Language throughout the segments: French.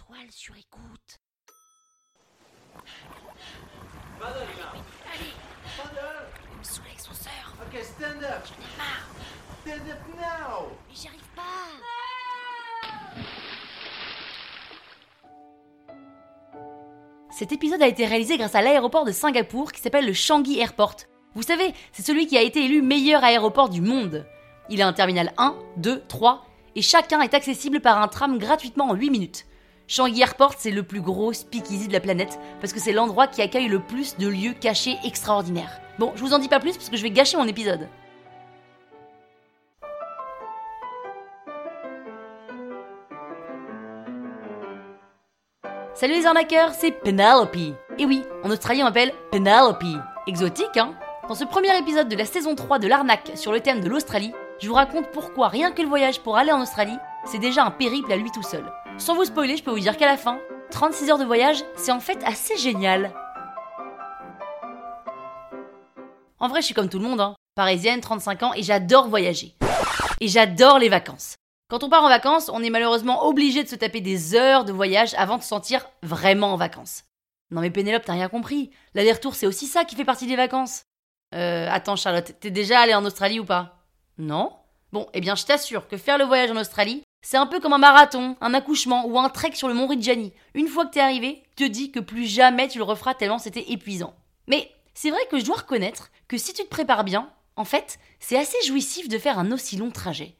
Étoile sur écoute. Allez, il me saoule avec son sœur. Okay, stand up. J'en ai marre. Stand up now. Mais j'y arrive pas. Cet épisode a été réalisé grâce à l'aéroport de Singapour qui s'appelle le Changi Airport. Vous savez, c'est celui qui a été élu meilleur aéroport du monde. Il a un terminal 1, 2, 3 et chacun est accessible par un tram gratuitement en 8 minutes. Changi Airport, c'est le plus gros speakeasy de la planète parce que c'est l'endroit qui accueille le plus de lieux cachés extraordinaires. Bon, je vous en dis pas plus parce que je vais gâcher mon épisode. Salut les arnaqueurs, c'est Penelope. Et oui, en Australie on m'appelle Penelope. Exotique, hein? Dans ce premier épisode de la saison 3 de l'arnaque sur le thème de l'Australie, je vous raconte pourquoi rien que le voyage pour aller en Australie, c'est déjà un périple à lui tout seul. Sans vous spoiler, je peux vous dire qu'à la fin, 36 heures de voyage, c'est en fait assez génial. En vrai, je suis comme tout le monde, hein. Parisienne, 35 ans, et j'adore voyager. Et j'adore les vacances. Quand on part en vacances, on est malheureusement obligé de se taper des heures de voyage avant de se sentir vraiment en vacances. Non mais Pénélope, t'as rien compris. L'aller-retour, c'est aussi ça qui fait partie des vacances. Euh, attends Charlotte, t'es déjà allée en Australie ou pas? Non? Bon, eh bien je t'assure que faire le voyage en Australie, c'est un peu comme un marathon, un accouchement ou un trek sur le mont Ridjani. Une fois que t'es arrivé, te dis que plus jamais tu le referas tellement c'était épuisant. Mais c'est vrai que je dois reconnaître que si tu te prépares bien, en fait, c'est assez jouissif de faire un aussi long trajet.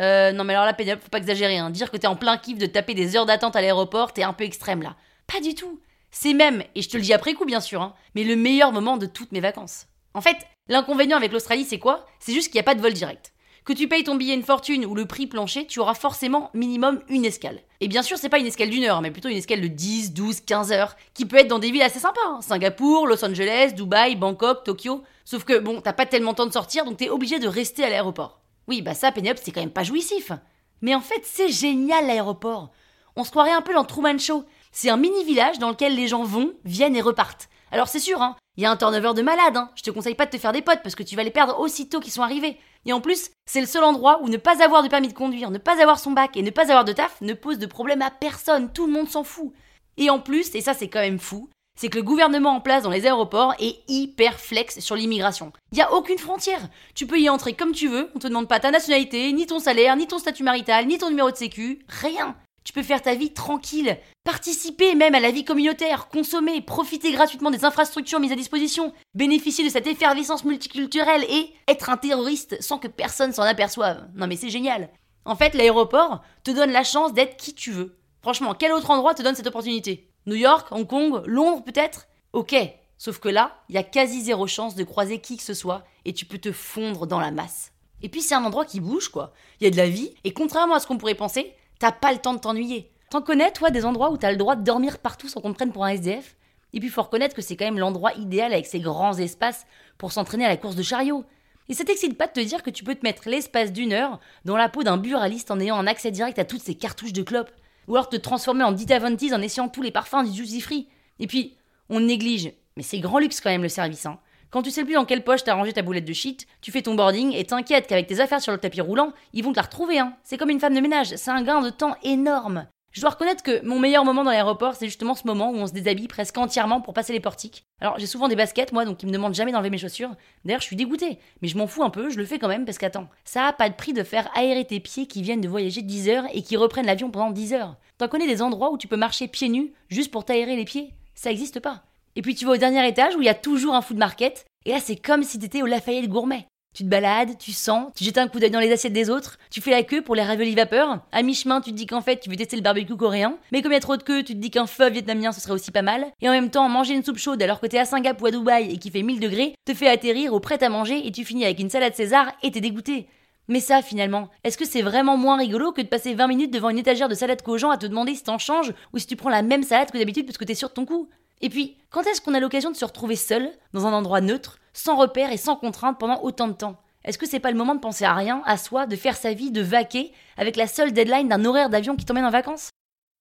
Euh, non mais alors là, Pénélope, faut pas exagérer, hein. Dire que t'es en plein kiff de taper des heures d'attente à l'aéroport, t'es un peu extrême là. Pas du tout. C'est même, et je te le dis après coup bien sûr, hein, mais le meilleur moment de toutes mes vacances. En fait, l'inconvénient avec l'Australie, c'est quoi? C'est juste qu'il n'y a pas de vol direct. Que tu payes ton billet une fortune ou le prix plancher, tu auras forcément minimum une escale. Et bien sûr, c'est pas une escale d'une heure, mais plutôt une escale de 10, 12, 15 heures, qui peut être dans des villes assez sympas. hein. Singapour, Los Angeles, Dubaï, Bangkok, Tokyo. Sauf que bon, t'as pas tellement de temps de sortir, donc t'es obligé de rester à l'aéroport. Oui, bah ça, Pénélope, c'est quand même pas jouissif. Mais en fait, c'est génial l'aéroport. On se croirait un peu dans Truman Show. C'est un mini village dans lequel les gens vont, viennent et repartent. Alors c'est sûr, hein, il y a un turnover de malade, hein. Je te conseille pas de te faire des potes parce que tu vas les perdre aussitôt qu'ils sont arrivés. Et en plus, c'est le seul endroit où ne pas avoir de permis de conduire, ne pas avoir son bac et ne pas avoir de taf ne pose de problème à personne. Tout le monde s'en fout. Et en plus, et ça c'est quand même fou, c'est que le gouvernement en place dans les aéroports est hyper flex sur l'immigration. Il y a aucune frontière. Tu peux y entrer comme tu veux, on te demande pas ta nationalité, ni ton salaire, ni ton statut marital, ni ton numéro de sécu, rien. Tu peux faire ta vie tranquille, participer même à la vie communautaire, consommer, profiter gratuitement des infrastructures mises à disposition, bénéficier de cette effervescence multiculturelle et être un terroriste sans que personne s'en aperçoive. Non mais c'est génial. En fait, l'aéroport te donne la chance d'être qui tu veux. Franchement, quel autre endroit te donne cette opportunité? New York, Hong Kong, Londres peut-être? Ok. Sauf que là, il y a quasi zéro chance de croiser qui que ce soit et tu peux te fondre dans la masse. Et puis c'est un endroit qui bouge quoi. Il y a de la vie et contrairement à ce qu'on pourrait penser, t'as pas le temps de t'ennuyer. T'en connais toi des endroits où t'as le droit de dormir partout sans qu'on te prenne pour un SDF Et puis faut reconnaître que c'est quand même l'endroit idéal avec ses grands espaces pour s'entraîner à la course de chariot. Et ça t'excite pas de te dire que tu peux te mettre l'espace d'une heure dans la peau d'un buraliste en ayant un accès direct à toutes ces cartouches de clopes? Ou alors te transformer en Dita Von Teese en essayant tous les parfums du Juicy Free? Et puis, on néglige, mais c'est grand luxe quand même le service. Hein. Quand tu sais plus dans quelle poche t'as rangé ta boulette de shit, tu fais ton boarding et t'inquiètes qu'avec tes affaires sur le tapis roulant, ils vont te la retrouver. Hein. C'est comme une femme de ménage, c'est un gain de temps énorme. Je dois reconnaître que mon meilleur moment dans l'aéroport, c'est justement ce moment où on se déshabille presque entièrement pour passer les portiques. Alors j'ai souvent des baskets, moi, donc ils me demandent jamais d'enlever mes chaussures. D'ailleurs, je suis dégoûtée, mais je m'en fous un peu, je le fais quand même parce qu'attends, ça a pas de prix de faire aérer tes pieds qui viennent de voyager 10 heures et qui reprennent l'avion pendant 10 heures. T'en connais des endroits où tu peux marcher pieds nus juste pour t'aérer les pieds? Ça existe pas. Et puis tu vas au dernier étage où il y a toujours un food market, et là c'est comme si t'étais au Lafayette Gourmet. Tu te balades, tu sens, tu jettes un coup d'œil dans les assiettes des autres, tu fais la queue pour les raviolis vapeur. À mi-chemin, tu te dis qu'en fait, tu veux tester le barbecue coréen. Mais comme il y a trop de queue, tu te dis qu'un feu vietnamien, ce serait aussi pas mal. Et en même temps, manger une soupe chaude alors que t'es à Singapour ou à Dubaï et qui fait 1000 degrés, te fait atterrir au prêt à manger et tu finis avec une salade César et t'es dégoûté. Mais ça, finalement, est-ce que c'est vraiment moins rigolo que de passer 20 minutes devant une étagère de salade Cogent à te demander si t'en changes ou si tu prends la même salade que d'habitude parce que t'es sûr ton coup? Et puis, quand est-ce qu'on a l'occasion de se retrouver seul, dans un endroit neutre, sans repère et sans contrainte pendant autant de temps? Est-ce que c'est pas le moment de penser à rien, à soi, de faire sa vie, de vaquer, avec la seule deadline d'un horaire d'avion qui t'emmène en vacances?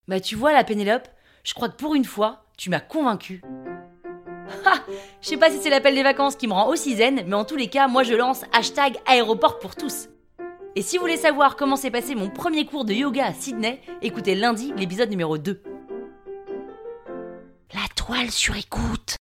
Bah tu vois la Pénélope, je crois que pour une fois, tu m'as convaincu. Ha Je sais pas si c'est l'appel des vacances qui me rend aussi zen, mais en tous les cas, moi je lance hashtag aéroport pour tous. Et si vous voulez savoir comment s'est passé mon premier cours de yoga à Sydney, écoutez lundi l'épisode numéro 2. Sur écoute.